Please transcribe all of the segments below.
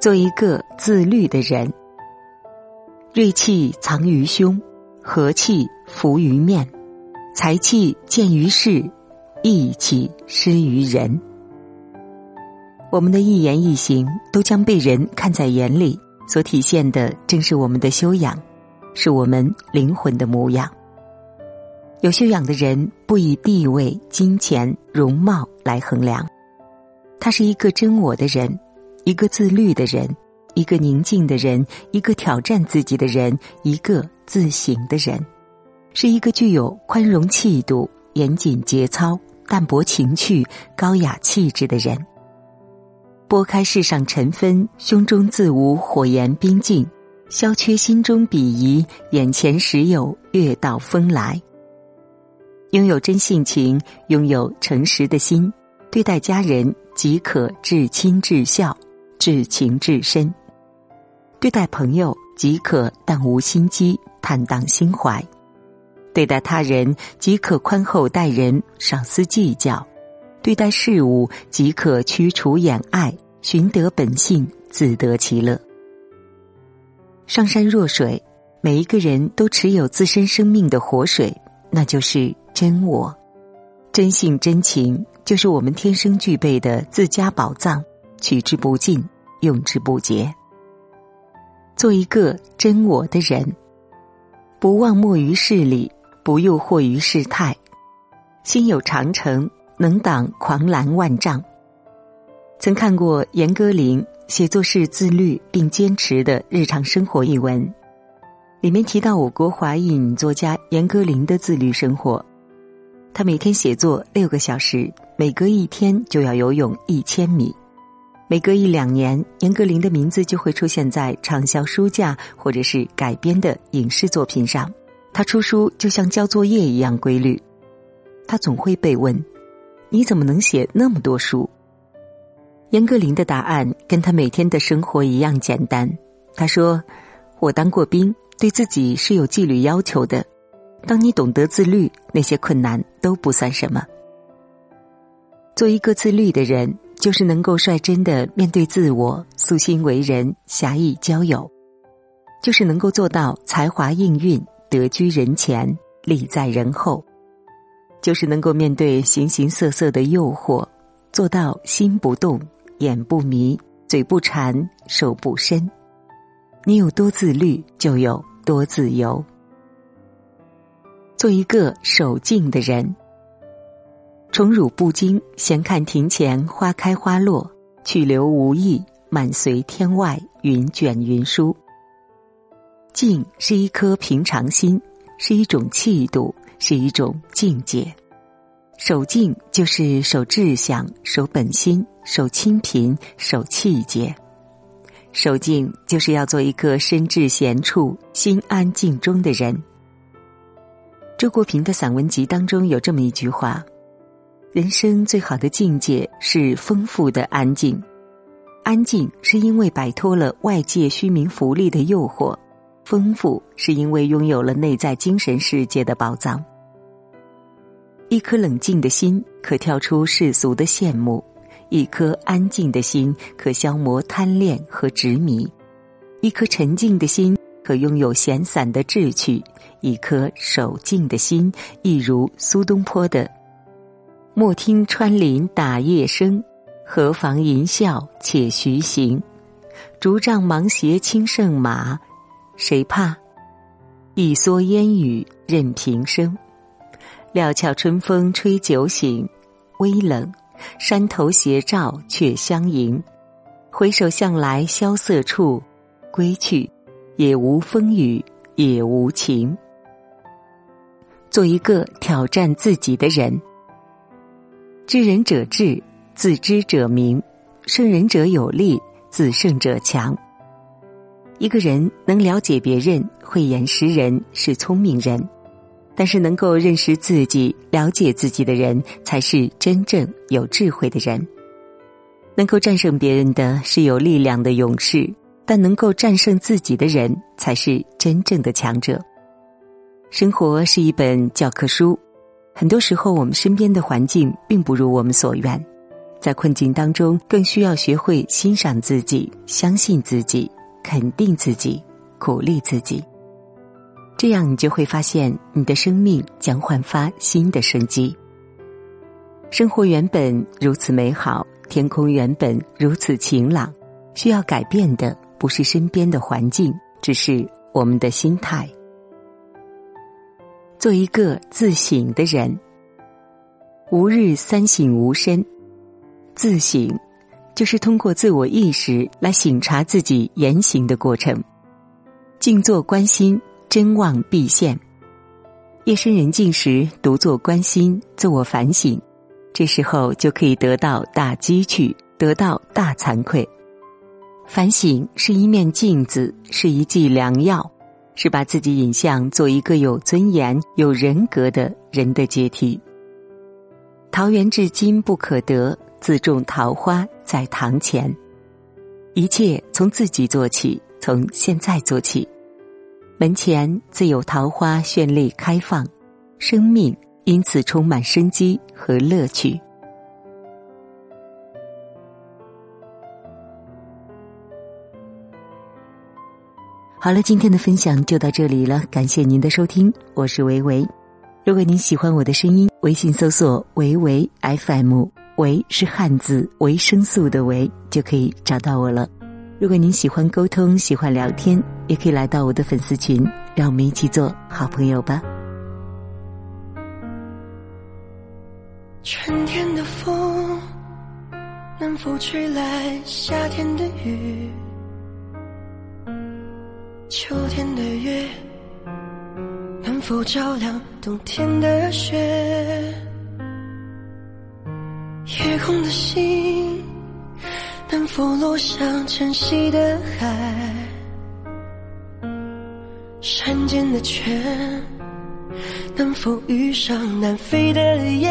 做一个自律的人。锐气藏于胸，和气浮于面，才气见于事，义气施于人。我们的一言一行都将被人看在眼里，所体现的正是我们的修养，是我们灵魂的模样。有修养的人不以地位、金钱、容貌来衡量，他是一个真我的人，一个自律的人，一个宁静的人，一个挑战自己的人，一个自省的人，是一个具有宽容气度、严谨节操、淡泊情趣、高雅气质的人。拨开世上尘纷，胸中自无火焰冰静，消缺心中鄙夷，眼前时有月到风来。拥有真性情，拥有诚实的心，对待家人即可至亲至孝、至情至深；对待朋友即可淡无心机、坦荡心怀；对待他人即可宽厚待人、少思计较；对待事物即可驱除掩碍、寻得本性、自得其乐。上善若水，每一个人都持有自身生命的活水，那就是。真我，真性真情，就是我们天生具备的自家宝藏，取之不尽，用之不竭。做一个真我的人，不忘没于事理，不诱惑于事态，心有长城，能挡狂澜万丈。曾看过严歌苓写作是自律并坚持的日常生活一文，里面提到我国华裔女作家严歌苓的自律生活。她每天写作六个小时，每隔一天就要游泳一千米，每隔一两年，严歌苓的名字就会出现在畅销书架或者是改编的影视作品上。他出书就像交作业一样规律，他总会被问：“你怎么能写那么多书？”严歌苓的答案跟他每天的生活一样简单。他说：“我当过兵，对自己是有纪律要求的。”当你懂得自律，那些困难都不算什么。做一个自律的人，就是能够率真的面对自我，素心为人，侠义交友，就是能够做到才华应运，得居人前，利在人后，就是能够面对形形色色的诱惑，做到心不动，眼不迷，嘴不馋，手不伸。你有多自律，就有多自由。做一个守静的人，宠辱不惊，闲看庭前花开花落，去留无意，漫随天外云卷云舒。静是一颗平常心，是一种气度，是一种境界。守静就是守志向，守本心，守清贫，守气节。守静就是要做一个身至闲处、心安静中的人。周国平的散文集当中有这么一句话：“人生最好的境界是丰富的安静，安静是因为摆脱了外界虚名浮利的诱惑，丰富是因为拥有了内在精神世界的宝藏。一颗冷静的心可跳出世俗的羡慕，一颗安静的心可消磨贪恋和执迷，一颗沉静的心可拥有闲散的志趣。”一颗守静的心，一如苏东坡的“莫听穿林打叶声，何妨吟啸且徐行。竹杖芒鞋轻胜马，谁怕？一蓑烟雨任平生。料峭春风吹酒醒，微冷，山头斜照却相迎。回首向来萧瑟处，归去，也无风雨也无晴。”做一个挑战自己的人。知人者智，自知者明；胜人者有力，自胜者强。一个人能了解别人、慧眼识人是聪明人，但是能够认识自己、了解自己的人才是真正有智慧的人。能够战胜别人的是有力量的勇士，但能够战胜自己的人才是真正的强者。生活是一本教科书，很多时候我们身边的环境并不如我们所愿，在困境当中，更需要学会欣赏自己、相信自己、肯定自己、鼓励自己。这样，你就会发现，你的生命将焕发新的生机。生活原本如此美好，天空原本如此晴朗，需要改变的不是身边的环境，只是我们的心态。做一个自省的人，吾日三省吾身。自省，就是通过自我意识来省察自己言行的过程。静坐观心，真妄必现。夜深人静时，独坐观心，自我反省，这时候就可以得到大积趣，得到大惭愧。反省是一面镜子，是一剂良药，是把自己引向做一个有尊严、有人格的人的阶梯。桃源至今不可得。自种桃花在堂前，一切从自己做起，从现在做起。门前自有桃花绚丽开放，生命因此充满生机和乐趣。好了，今天的分享就到这里了，感谢您的收听，我是维维。如果您喜欢我的声音，微信搜索“维维 FM”。维是汉字维生素的维，就可以找到我了。如果您喜欢沟通、喜欢聊天，也可以来到我的粉丝群，让我们一起做好朋友吧。春天的风能否吹来夏天的雨？秋天的月能否照亮冬天的雪？夜空的星能否落向晨曦的海？山间的泉能否遇上南飞的雁？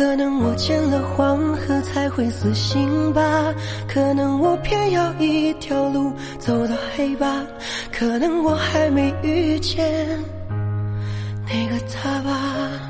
可能我见了黄河才会死心吧，可能我偏要一条路走到黑吧，可能我还没遇见那个他吧。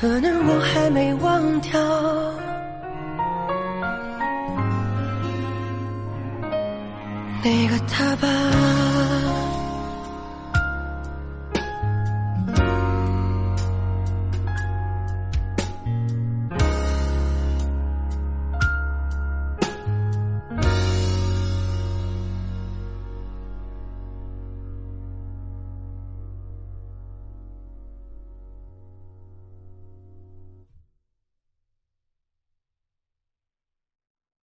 可能我还没忘掉那个他吧。